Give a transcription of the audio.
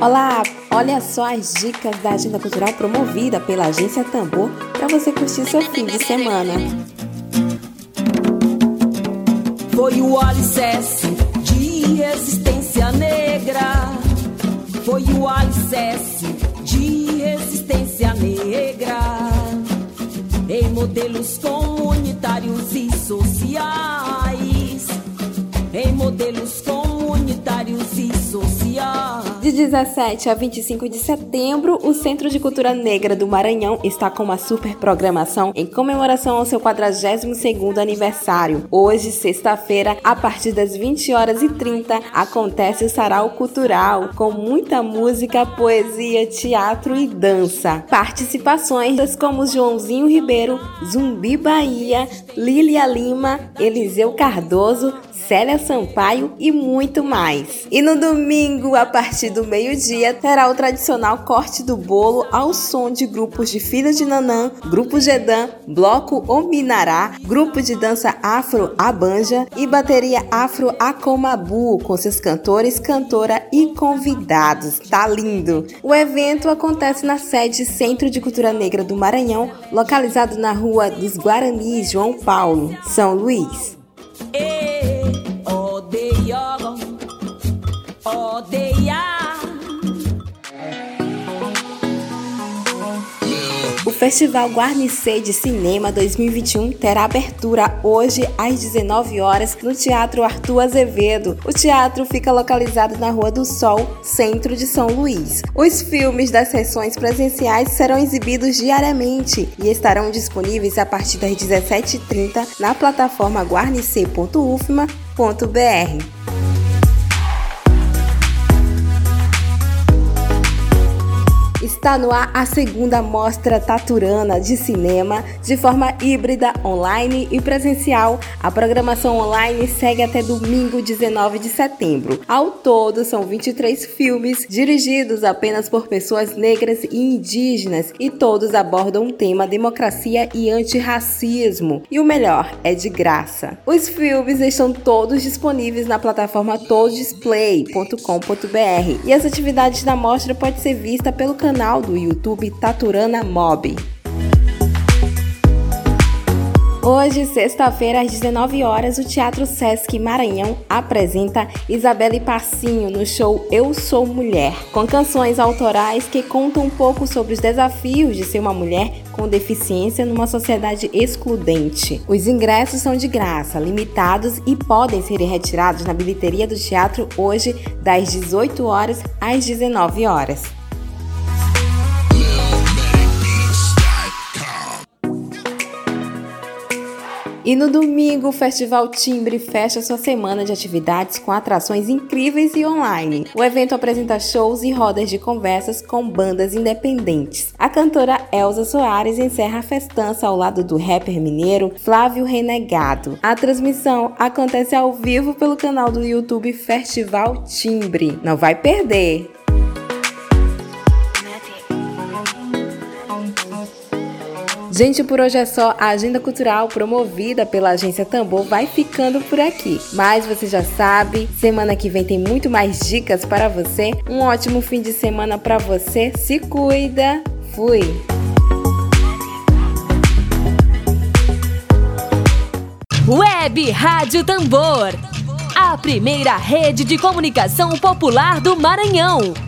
Olá, olha só as dicas da agenda cultural promovida pela Agência Tambor para você curtir seu fim de semana. Foi o alicerce de resistência negra. Foi o alicerce de resistência negra. Em modelos comunitários e sociais. Em modelos comunitários e sociais. De 17 a 25 de setembro, o Centro de Cultura Negra do Maranhão está com uma super programação em comemoração ao seu 42º aniversário. Hoje, sexta-feira, a partir das 20 horas e 30, acontece o Sarau Cultural, com muita música, poesia, teatro e dança. Participações como Joãozinho Ribeiro, Zumbi Bahia, Lília Lima, Eliseu Cardoso, Célia Sampaio e muito mais. E no domingo, a partir do meio-dia, terá o tradicional corte do bolo ao som de grupos de Filha de Nanã, Grupo Gedã, Bloco Ominará, Grupo de Dança Afro Abanja e Bateria Afro Acomabu, com seus cantores, cantora e convidados. Tá lindo! O evento acontece na sede Centro de Cultura Negra do Maranhão, localizado na rua dos Guaranis, João Paulo, São Luís. Festival Guarnicê de Cinema 2021 terá abertura hoje às 19 horas no Teatro Arthur Azevedo. O teatro fica localizado na Rua do Sol, centro de São Luís. Os filmes das sessões presenciais serão exibidos diariamente e estarão disponíveis a partir das 17h30 na plataforma guarnicê.ufma.br. Está no ar a segunda mostra taturana de cinema de forma híbrida, online e presencial. A programação online segue até domingo 19 de setembro. Ao todo, são 23 filmes dirigidos apenas por pessoas negras e indígenas e todos abordam o tema democracia e antirracismo. E o melhor, é de graça. Os filmes estão todos disponíveis na plataforma todisplay.com.br e as atividades da mostra podem ser vistas pelo canal canal do YouTube Taturana Mob. Hoje, sexta-feira, às 19 horas, o Teatro Sesc Maranhão apresenta Isabelle Passinho no show Eu Sou Mulher, com canções autorais que contam um pouco sobre os desafios de ser uma mulher com deficiência numa sociedade excludente. Os ingressos são de graça, limitados e podem ser retirados na bilheteria do teatro hoje, das 18 horas às 19 horas. E no domingo, o Festival Timbre fecha sua semana de atividades com atrações incríveis e online. O evento apresenta shows e rodas de conversas com bandas independentes. A cantora Elza Soares encerra a festança ao lado do rapper mineiro Flávio Renegado. A transmissão acontece ao vivo pelo canal do YouTube Festival Timbre. Não vai perder! Gente, por hoje é só. A agenda cultural promovida pela agência Tambor vai ficando por aqui. Mas você já sabe, semana que vem tem muito mais dicas para você. Um ótimo fim de semana para você. Se cuida. Fui. Web Rádio Tambor. A primeira rede de comunicação popular do Maranhão.